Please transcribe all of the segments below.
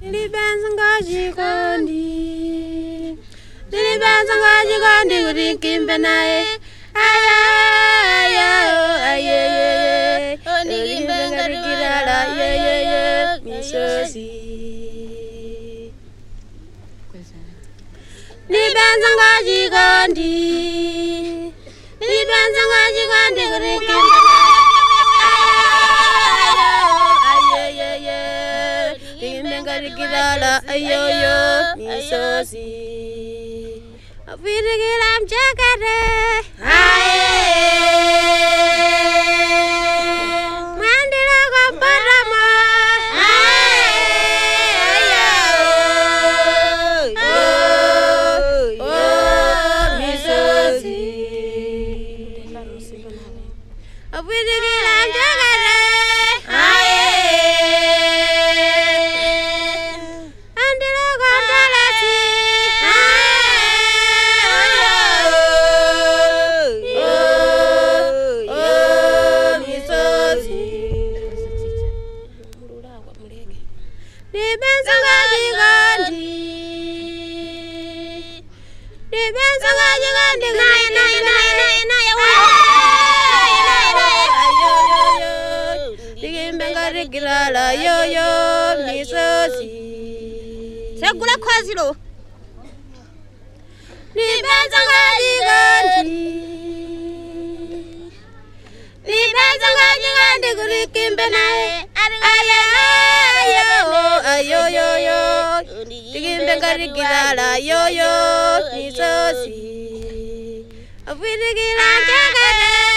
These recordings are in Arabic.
Lilibanza ngajikondi Lilibanza ngajikondi kutikimbe naye. Aya aya Misosi la ayo yo miso si. Afi digi lam. Aye. 你变成一个你，你变成一个的姑娘，变哎呀哎呀哦哎呦呦呦，变变个的姑娘来呦呦，你说是，我为了你来干干。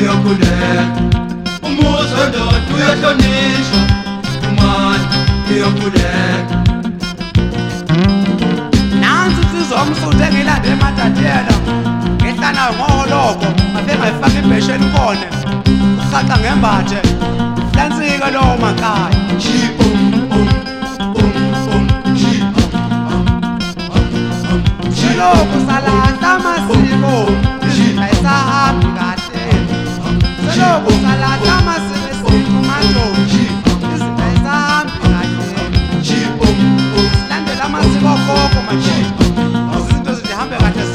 iyokuletha umuzi wendoda uyahlonishwa umana iyokuletha nansi insizwa umsuthu engiyilande emathatiyela ngehlanayo ngoholoko asengayifaka ibheshe elikhona uhaxa ngembathe lansike lowo makhaya lokhu salahla amasiko um, um, um, ayisahambi kahle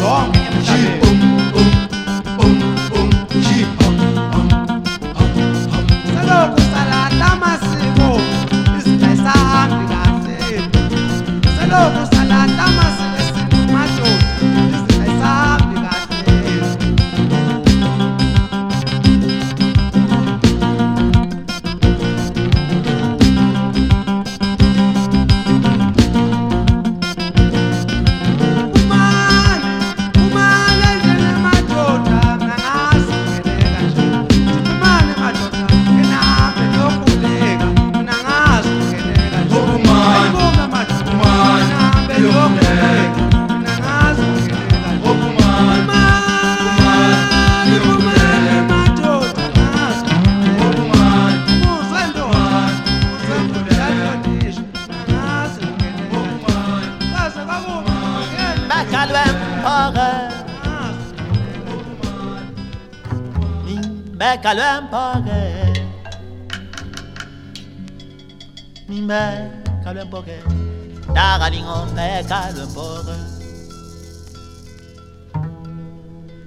Song. poche Mi me cale un poche Da galingo te cale un poche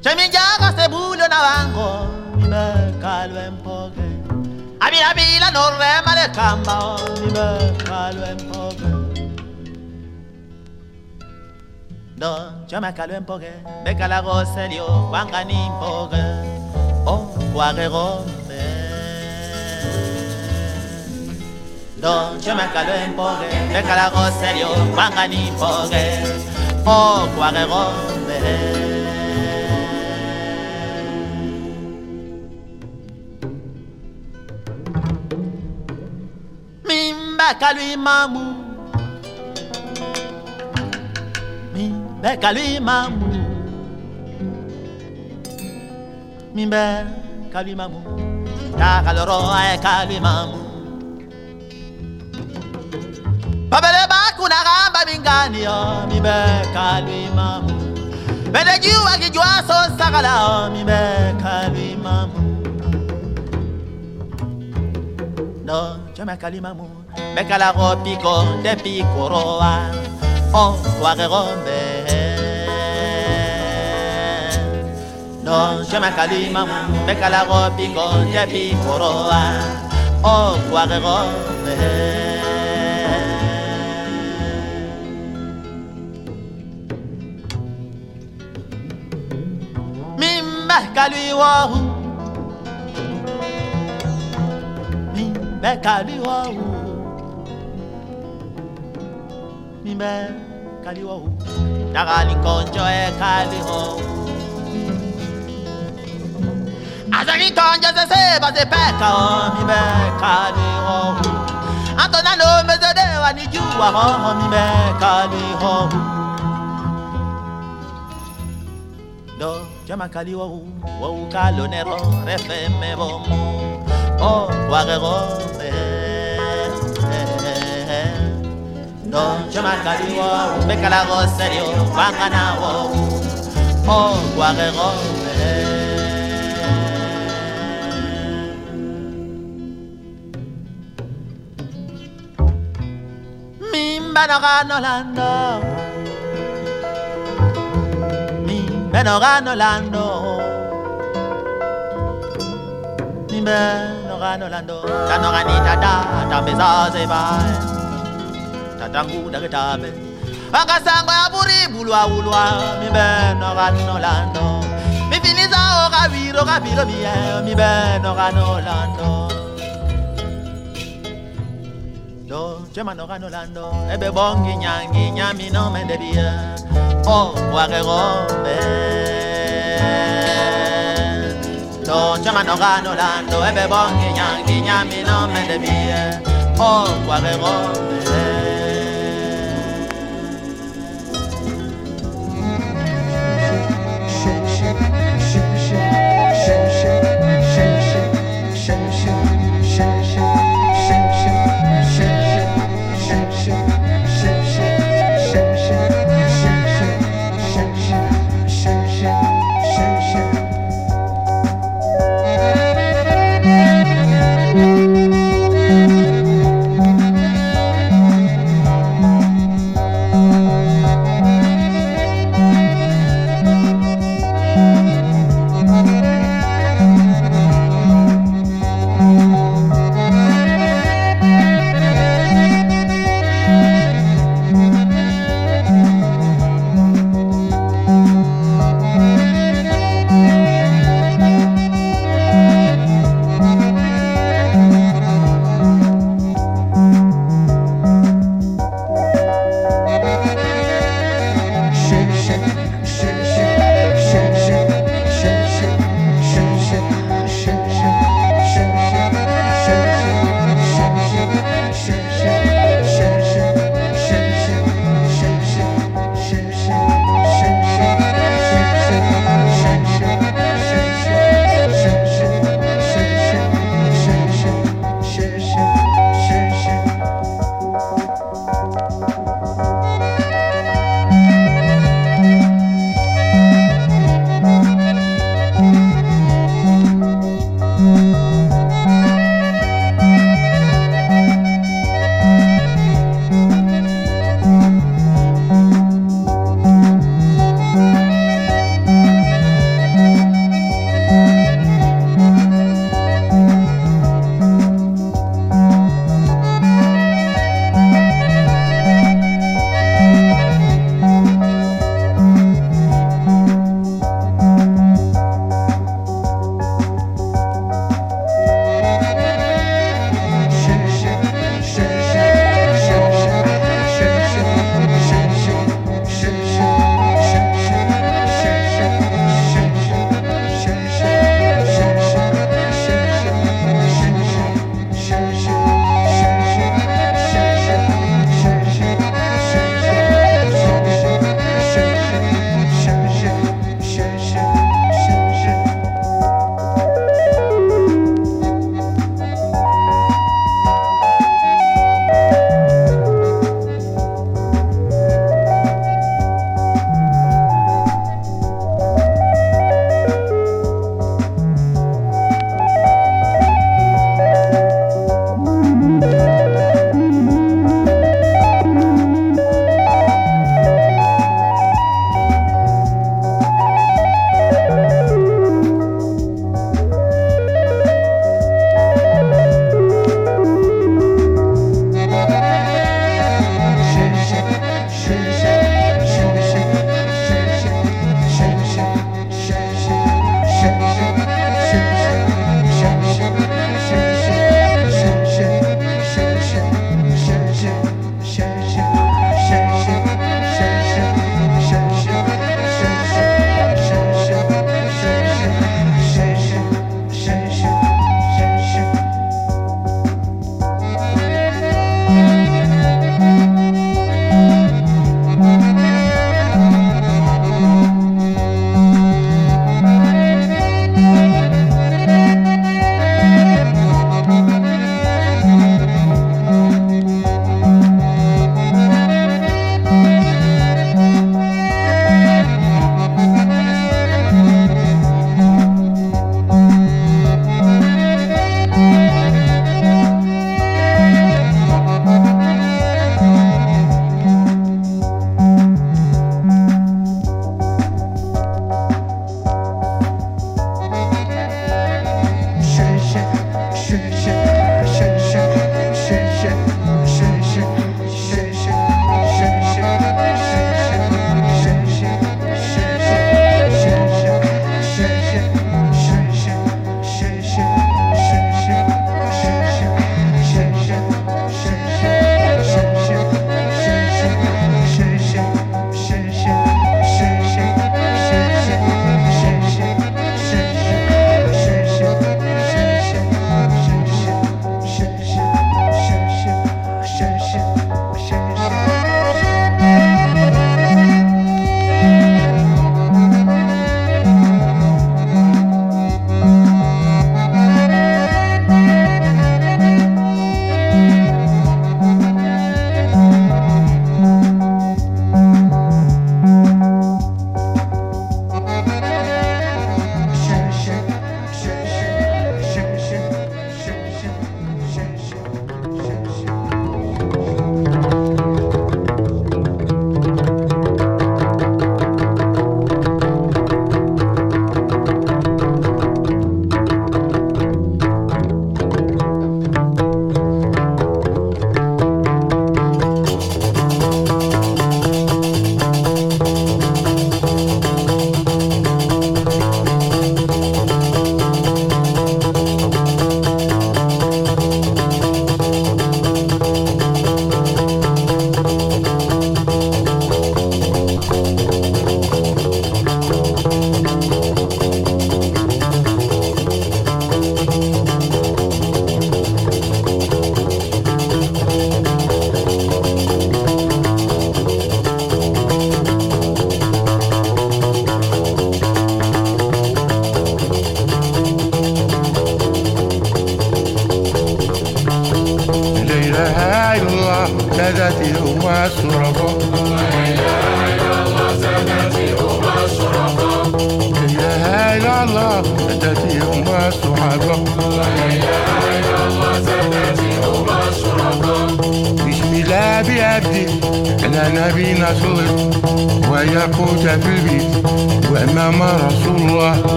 Se mi llaga se bullo navango Mi me cale un poche A mi la vila non rema le camba Mi me cale un No, yo me calo en poque, me calago serio, guanganín poque. Oh. Don Chomacalo en pobre, recalago serio, pangani pobre, oh, o guarero Mimba calui mamu, mimba calui mamu, mimba. kabimamu takaloro ay kabimamu babele bakuna gamba bingani yo mamu. kabimamu bende jiwa kijwa so sakala mibe kabimamu no chama kalimamu bekala ropiko de pikoroa o oh, wa gombe. No, yo me calima, me calago pico, te picoroa Oh, guaguerombe Mimbe kaliwahu Mimbe kaliwahu Mimbe kaliwahu Nagali konjo e Azari tonja se se ba se peka o mi me se de wa ni ju wa ho mi be ka ni ho. Do jama kali wo wo ka lo Oh, ro re fe me bo mo. O wa re ro me. Serio wa kana wo. O wa Mi ben oran Orlando, Mi ben oran Menoganolando. Mi Menoganolando. Tanoganita da, tabeza zebai. Tatangu da getabe. Akasango ya buri bulwa ulwa. Mi ben oran Orlando, Mi finiza o kabiro kabiro mi ben mi Orlando. chemandoka nolando ebe bongi nyangi nyami no mendebia. O wakerome to chemandoka nolando ebe bongi nyangi nyami no Oh, o wakerome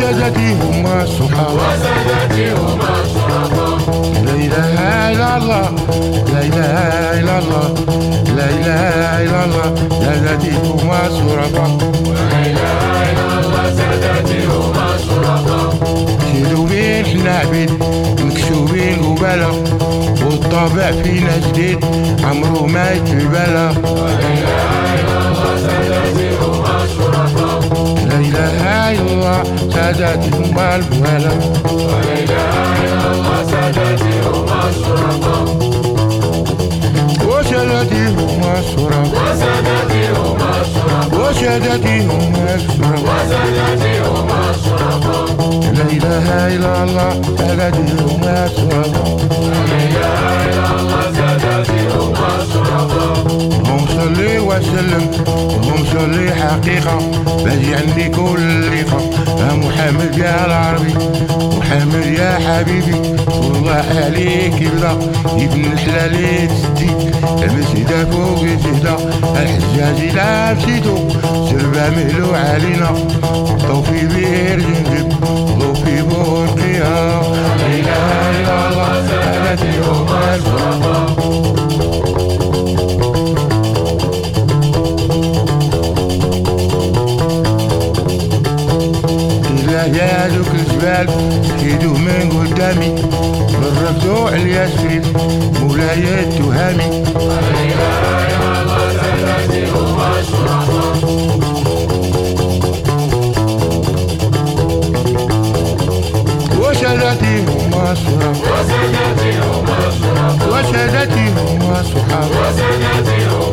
وشدتي هما البهال وشدتي هما الصحاب لا إله إلا الله لا إله إلا الله لا إله إلا الله سادتي هما السراب شيلوبين حنا عبيد مكسوبين قبالة والطبع فينا جديد عمرو ما يتبالى لا إله إلا الله سادتي هما البهالة وسادتي هما السراب وسادتي هما السراب لا إله إلا الله سادتي هما السراب اللهم صل وسلم اللهم صل حقيقة. باجي عندي كل لقاء يا محمد يا العربي محمد يا حبيبي. والله عليك يبدا ابن الحلال تسدي المسجدة فوق الجهدة الحجاج لا مشيتو سربة مهلو علينا طوفي بير جنجب طوفي بورقيا لا إله إلا الله سادتي يوم من قدامي بالرفدو عليا سفيف مولاي التهامي وشدتي هما الصحاب وشدتي هما الصحاب أنا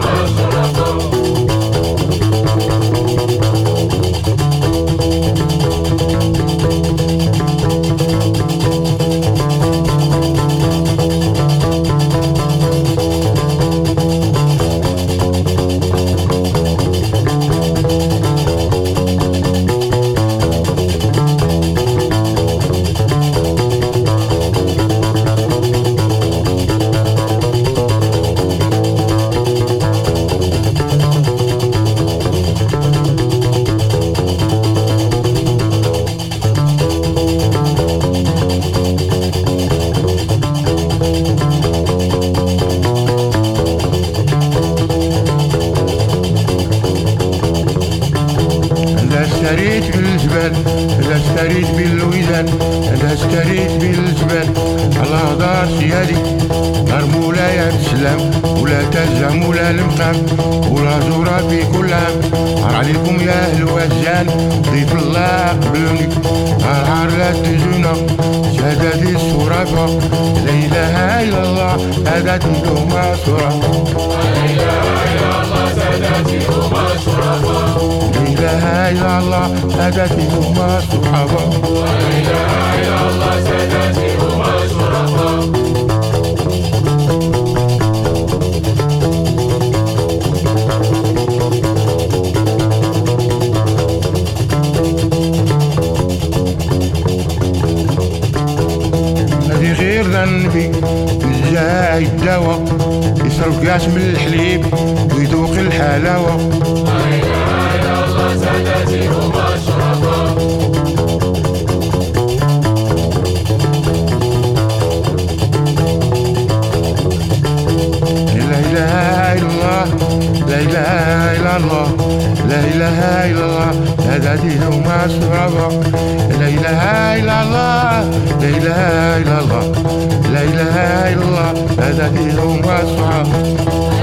الصرافة لا إله إلا الله سادتي هما صرافة لا إله إلا الله سادتي هما الصحابة هذه صافي الجاع الدواء يشرب كاس من الحليب ويذوق الحلاوة. لا الله لا إله إلا الله لا إله إلا الله. لا إله إلا الله لا إله إلا الله لا إله إلا الله. سادتي هم الشرفاء يصرف